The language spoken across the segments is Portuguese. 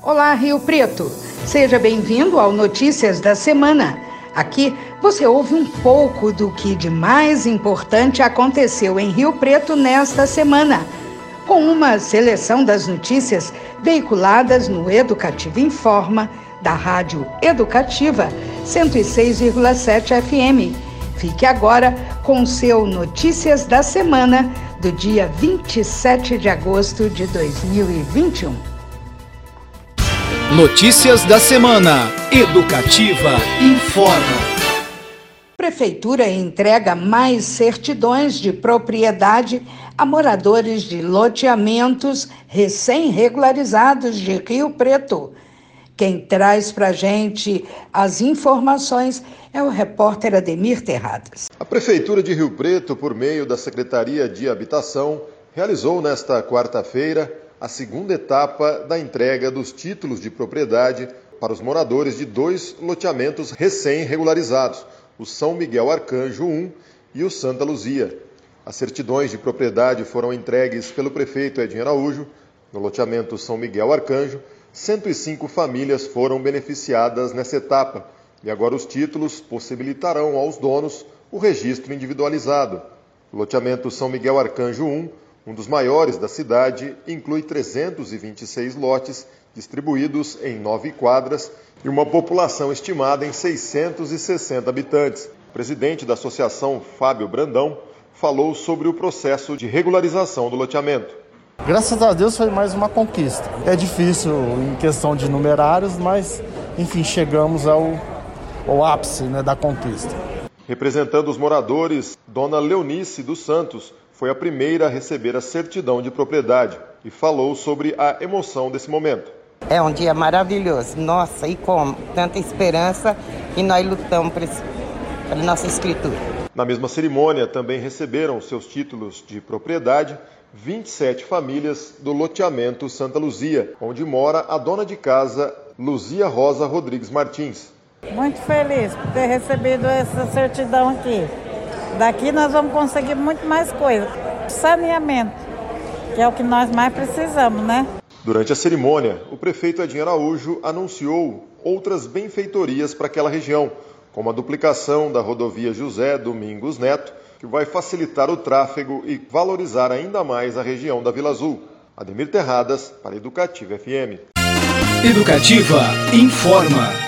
Olá, Rio Preto. Seja bem-vindo ao Notícias da Semana. Aqui você ouve um pouco do que de mais importante aconteceu em Rio Preto nesta semana, com uma seleção das notícias veiculadas no Educativo Informa, da Rádio Educativa 106,7 FM. Fique agora com seu Notícias da Semana do dia 27 de agosto de 2021. Notícias da semana. Educativa informa. Prefeitura entrega mais certidões de propriedade a moradores de loteamentos recém-regularizados de Rio Preto. Quem traz para a gente as informações é o repórter Ademir Terradas. A Prefeitura de Rio Preto, por meio da Secretaria de Habitação, realizou nesta quarta-feira a segunda etapa da entrega dos títulos de propriedade para os moradores de dois loteamentos recém-regularizados, o São Miguel Arcanjo 1 e o Santa Luzia. As certidões de propriedade foram entregues pelo prefeito Edinho Araújo, no loteamento São Miguel Arcanjo, 105 famílias foram beneficiadas nessa etapa e agora os títulos possibilitarão aos donos o registro individualizado. O loteamento São Miguel Arcanjo 1, um dos maiores da cidade, inclui 326 lotes distribuídos em nove quadras e uma população estimada em 660 habitantes. O presidente da associação, Fábio Brandão, falou sobre o processo de regularização do loteamento. Graças a Deus foi mais uma conquista. É difícil em questão de numerários, mas enfim, chegamos ao, ao ápice né, da conquista. Representando os moradores, Dona Leonice dos Santos foi a primeira a receber a certidão de propriedade e falou sobre a emoção desse momento. É um dia maravilhoso. Nossa, e como? Tanta esperança e nós lutamos para a nossa escritura. Na mesma cerimônia, também receberam seus títulos de propriedade 27 famílias do loteamento Santa Luzia, onde mora a dona de casa Luzia Rosa Rodrigues Martins. Muito feliz por ter recebido essa certidão aqui. Daqui nós vamos conseguir muito mais coisa. Saneamento, que é o que nós mais precisamos, né? Durante a cerimônia, o prefeito Edinho Araújo anunciou outras benfeitorias para aquela região, como a duplicação da rodovia José Domingos Neto que vai facilitar o tráfego e valorizar ainda mais a região da Vila Azul. Ademir Terradas, para Educativa FM. Educativa informa.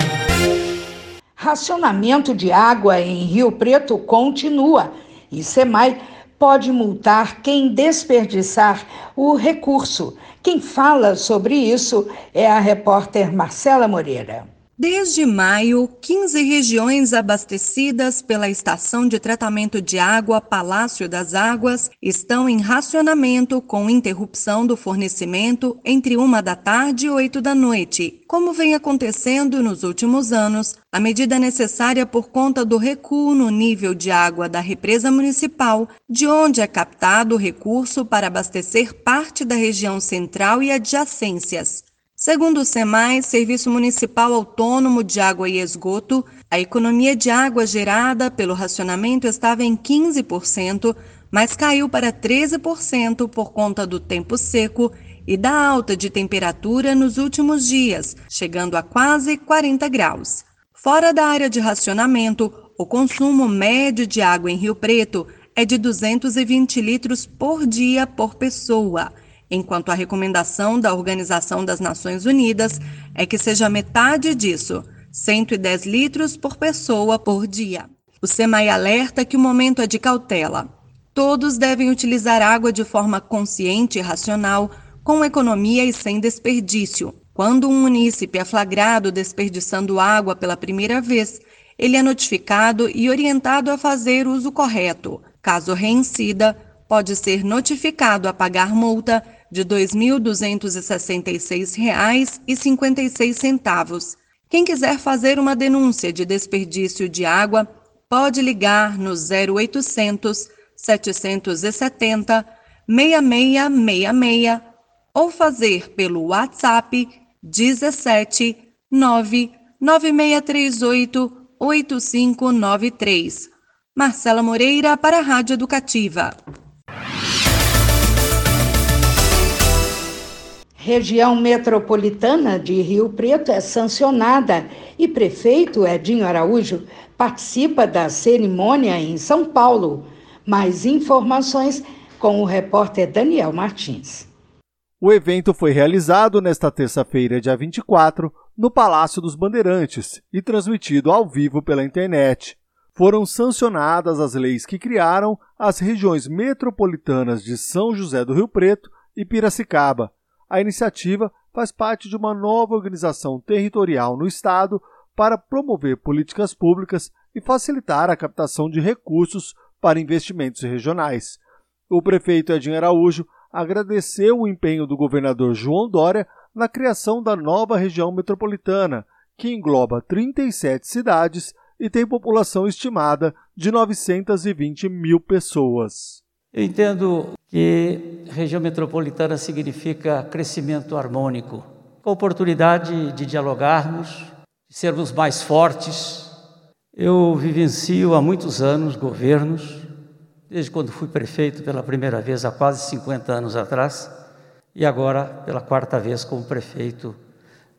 Racionamento de água em Rio Preto continua e SEMAI pode multar quem desperdiçar o recurso. Quem fala sobre isso é a repórter Marcela Moreira. Desde maio, 15 regiões abastecidas pela Estação de Tratamento de Água Palácio das Águas estão em racionamento com interrupção do fornecimento entre uma da tarde e oito da noite, como vem acontecendo nos últimos anos. A medida necessária por conta do recuo no nível de água da represa municipal, de onde é captado o recurso para abastecer parte da região central e adjacências. Segundo o SEMAI, Serviço Municipal Autônomo de Água e Esgoto, a economia de água gerada pelo racionamento estava em 15%, mas caiu para 13% por conta do tempo seco e da alta de temperatura nos últimos dias, chegando a quase 40 graus. Fora da área de racionamento, o consumo médio de água em Rio Preto é de 220 litros por dia por pessoa enquanto a recomendação da Organização das Nações Unidas é que seja metade disso, 110 litros por pessoa por dia. O SEMAI alerta que o momento é de cautela. Todos devem utilizar água de forma consciente e racional, com economia e sem desperdício. Quando um munícipe é flagrado desperdiçando água pela primeira vez, ele é notificado e orientado a fazer uso correto. Caso reincida, pode ser notificado a pagar multa de R$ 2.266,56. Quem quiser fazer uma denúncia de desperdício de água, pode ligar no 0800 770 6666 ou fazer pelo WhatsApp 17 99638 8593. Marcela Moreira para a Rádio Educativa. Região metropolitana de Rio Preto é sancionada e prefeito Edinho Araújo participa da cerimônia em São Paulo. Mais informações com o repórter Daniel Martins. O evento foi realizado nesta terça-feira, dia 24, no Palácio dos Bandeirantes e transmitido ao vivo pela internet. Foram sancionadas as leis que criaram as regiões metropolitanas de São José do Rio Preto e Piracicaba a iniciativa faz parte de uma nova organização territorial no Estado para promover políticas públicas e facilitar a captação de recursos para investimentos regionais. O prefeito Edinho Araújo agradeceu o empenho do governador João Dória na criação da nova região metropolitana, que engloba 37 cidades e tem população estimada de 920 mil pessoas. Eu entendo que região metropolitana significa crescimento harmônico, com oportunidade de dialogarmos, de sermos mais fortes. Eu vivencio há muitos anos governos, desde quando fui prefeito pela primeira vez há quase 50 anos atrás, e agora pela quarta vez como prefeito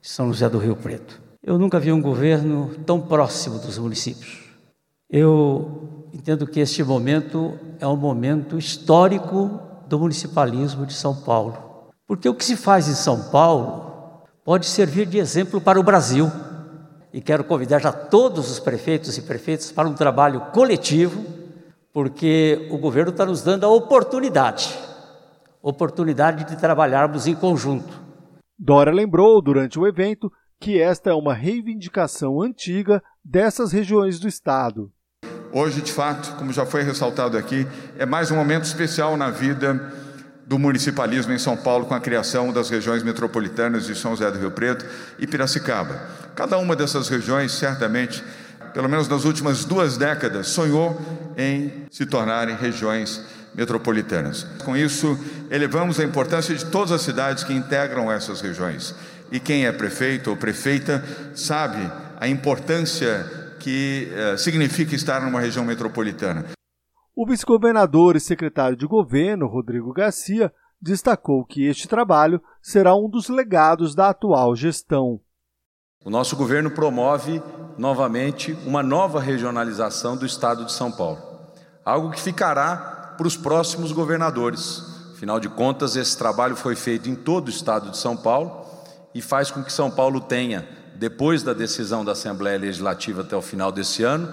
de São José do Rio Preto. Eu nunca vi um governo tão próximo dos municípios. Eu entendo que este momento é um momento histórico do municipalismo de São Paulo. Porque o que se faz em São Paulo pode servir de exemplo para o Brasil. E quero convidar já todos os prefeitos e prefeitas para um trabalho coletivo, porque o governo está nos dando a oportunidade oportunidade de trabalharmos em conjunto. Dora lembrou durante o evento que esta é uma reivindicação antiga dessas regiões do estado. Hoje, de fato, como já foi ressaltado aqui, é mais um momento especial na vida do municipalismo em São Paulo com a criação das regiões metropolitanas de São José do Rio Preto e Piracicaba. Cada uma dessas regiões, certamente, pelo menos nas últimas duas décadas, sonhou em se tornarem regiões metropolitanas. Com isso, elevamos a importância de todas as cidades que integram essas regiões. E quem é prefeito ou prefeita sabe a importância que uh, significa estar numa região metropolitana. O vice-governador e secretário de governo, Rodrigo Garcia, destacou que este trabalho será um dos legados da atual gestão. O nosso governo promove novamente uma nova regionalização do estado de São Paulo, algo que ficará para os próximos governadores. Afinal de contas, esse trabalho foi feito em todo o estado de São Paulo e faz com que São Paulo tenha depois da decisão da Assembleia Legislativa até o final desse ano,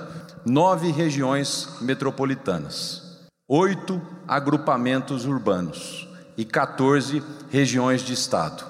nove regiões metropolitanas, oito agrupamentos urbanos e 14 regiões de Estado.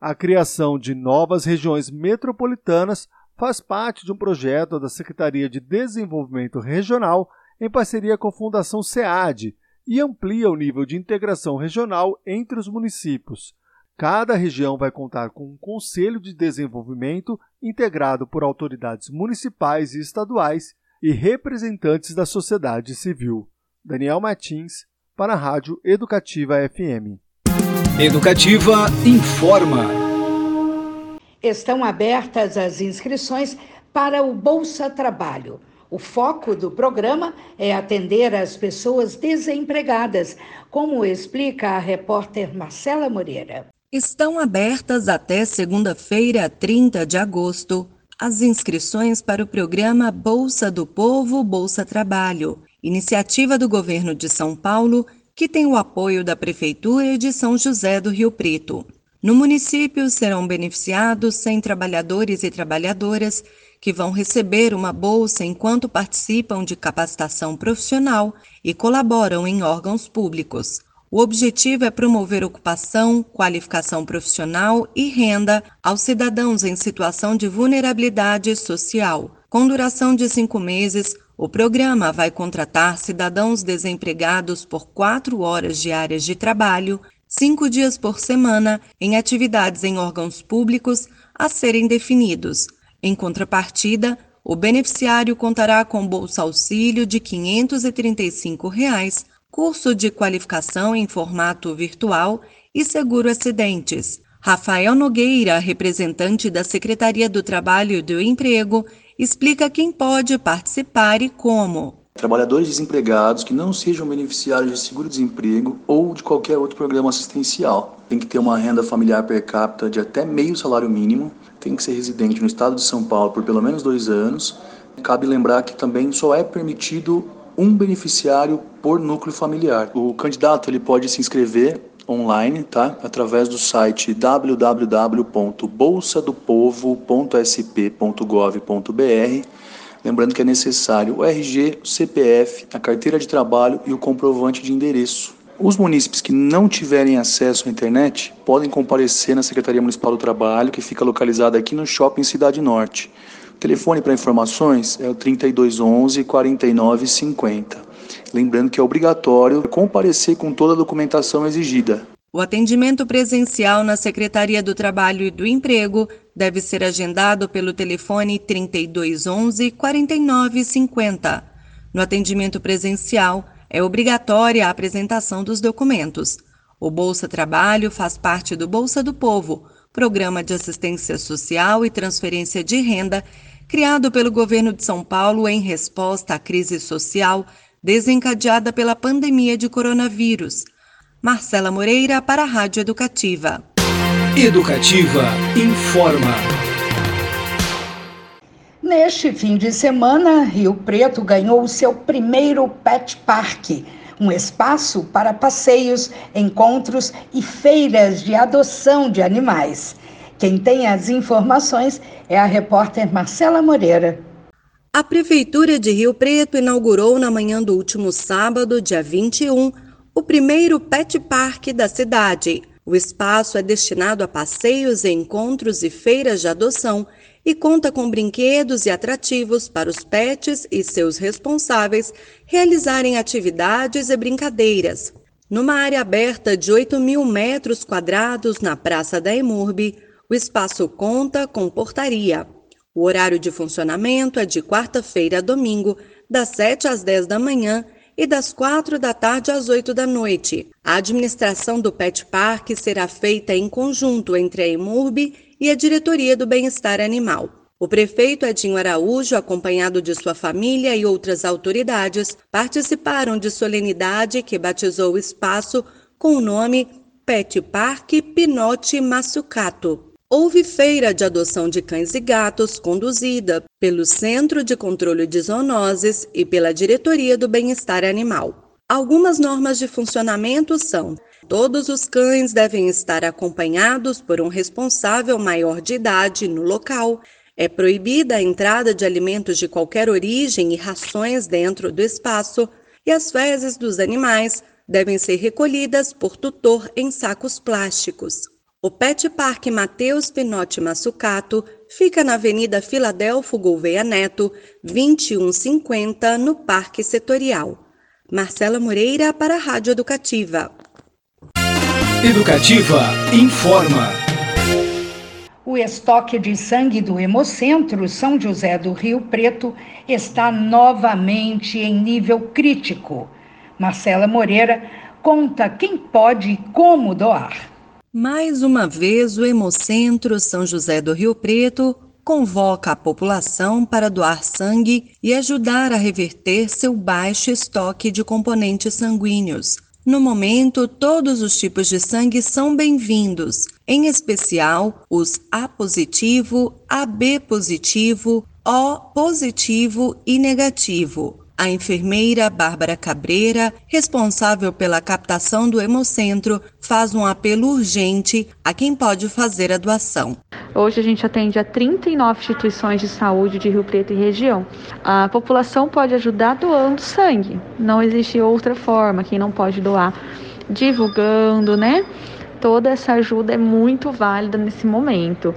A criação de novas regiões metropolitanas faz parte de um projeto da Secretaria de Desenvolvimento Regional em parceria com a Fundação SEAD e amplia o nível de integração regional entre os municípios Cada região vai contar com um Conselho de Desenvolvimento integrado por autoridades municipais e estaduais e representantes da sociedade civil. Daniel Martins, para a Rádio Educativa FM. Educativa informa. Estão abertas as inscrições para o Bolsa Trabalho. O foco do programa é atender as pessoas desempregadas, como explica a repórter Marcela Moreira. Estão abertas até segunda-feira, 30 de agosto, as inscrições para o programa Bolsa do Povo Bolsa Trabalho, iniciativa do governo de São Paulo que tem o apoio da Prefeitura de São José do Rio Preto. No município serão beneficiados 100 trabalhadores e trabalhadoras que vão receber uma bolsa enquanto participam de capacitação profissional e colaboram em órgãos públicos. O objetivo é promover ocupação, qualificação profissional e renda aos cidadãos em situação de vulnerabilidade social. Com duração de cinco meses, o programa vai contratar cidadãos desempregados por quatro horas diárias de trabalho, cinco dias por semana, em atividades em órgãos públicos a serem definidos. Em contrapartida, o beneficiário contará com bolsa auxílio de 535 reais curso de qualificação em formato virtual e seguro acidentes. Rafael Nogueira, representante da Secretaria do Trabalho e do Emprego, explica quem pode participar e como. Trabalhadores desempregados que não sejam beneficiários de seguro-desemprego ou de qualquer outro programa assistencial. Tem que ter uma renda familiar per capita de até meio salário mínimo, tem que ser residente no estado de São Paulo por pelo menos dois anos. Cabe lembrar que também só é permitido um beneficiário por núcleo familiar. O candidato ele pode se inscrever online, tá? Através do site www.bolsadopovo.sp.gov.br Lembrando que é necessário o RG, o CPF, a carteira de trabalho e o comprovante de endereço. Os munícipes que não tiverem acesso à internet podem comparecer na Secretaria Municipal do Trabalho, que fica localizada aqui no Shopping Cidade Norte. O telefone para informações é o 3211 4950. Lembrando que é obrigatório comparecer com toda a documentação exigida. O atendimento presencial na Secretaria do Trabalho e do Emprego deve ser agendado pelo telefone 3211 4950. No atendimento presencial, é obrigatória a apresentação dos documentos. O Bolsa Trabalho faz parte do Bolsa do Povo, programa de assistência social e transferência de renda criado pelo governo de São Paulo em resposta à crise social desencadeada pela pandemia de coronavírus. Marcela Moreira para a Rádio Educativa. Educativa informa. Neste fim de semana, Rio Preto ganhou o seu primeiro Pet Park, um espaço para passeios, encontros e feiras de adoção de animais. Quem tem as informações é a repórter Marcela Moreira. A Prefeitura de Rio Preto inaugurou na manhã do último sábado, dia 21, o primeiro pet park da cidade. O espaço é destinado a passeios, encontros e feiras de adoção e conta com brinquedos e atrativos para os pets e seus responsáveis realizarem atividades e brincadeiras. Numa área aberta de 8 mil metros quadrados na Praça da Emurbe, o espaço conta com portaria. O horário de funcionamento é de quarta-feira a domingo, das 7 às 10 da manhã e das quatro da tarde às oito da noite. A administração do Pet Park será feita em conjunto entre a Emurb e a Diretoria do Bem-Estar Animal. O prefeito Edinho Araújo, acompanhado de sua família e outras autoridades, participaram de solenidade que batizou o espaço com o nome Pet Park Pinote Massucato. Houve feira de adoção de cães e gatos conduzida pelo Centro de Controle de Zoonoses e pela Diretoria do Bem-Estar Animal. Algumas normas de funcionamento são: todos os cães devem estar acompanhados por um responsável maior de idade no local. É proibida a entrada de alimentos de qualquer origem e rações dentro do espaço, e as fezes dos animais devem ser recolhidas por tutor em sacos plásticos. O Pet Park Mateus Pinotti Massucato fica na Avenida Filadelfo Gouveia Neto, 2150, no Parque Setorial. Marcela Moreira para a Rádio Educativa. Educativa informa. O estoque de sangue do Hemocentro São José do Rio Preto está novamente em nível crítico. Marcela Moreira conta quem pode e como doar. Mais uma vez, o Hemocentro São José do Rio Preto convoca a população para doar sangue e ajudar a reverter seu baixo estoque de componentes sanguíneos. No momento, todos os tipos de sangue são bem-vindos, em especial os A positivo, AB positivo, O positivo e negativo. A enfermeira Bárbara Cabreira, responsável pela captação do Hemocentro, faz um apelo urgente a quem pode fazer a doação. Hoje a gente atende a 39 instituições de saúde de Rio Preto e região. A população pode ajudar doando sangue. Não existe outra forma. Quem não pode doar, divulgando, né? Toda essa ajuda é muito válida nesse momento.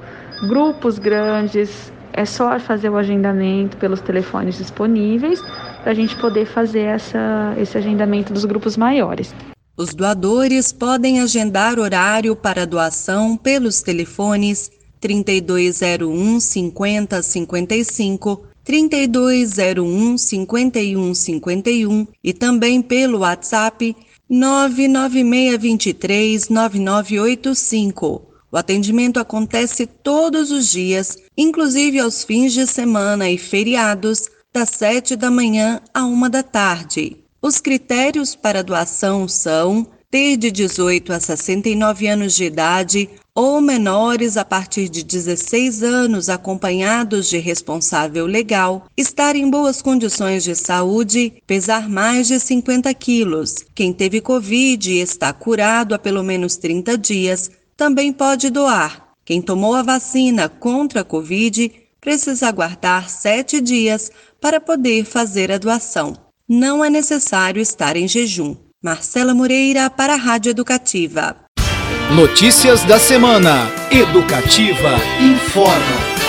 Grupos grandes, é só fazer o agendamento pelos telefones disponíveis para a gente poder fazer essa, esse agendamento dos grupos maiores. Os doadores podem agendar horário para doação pelos telefones 3201 5055, 3201 5151 e também pelo WhatsApp 99623 9985. O atendimento acontece todos os dias, inclusive aos fins de semana e feriados, das 7 da manhã à 1 da tarde. Os critérios para doação são ter de 18 a 69 anos de idade ou menores a partir de 16 anos acompanhados de responsável legal, estar em boas condições de saúde, pesar mais de 50 quilos. Quem teve Covid e está curado há pelo menos 30 dias também pode doar. Quem tomou a vacina contra a Covid precisa aguardar sete dias para poder fazer a doação. Não é necessário estar em jejum. Marcela Moreira para a Rádio Educativa. Notícias da semana. Educativa informa.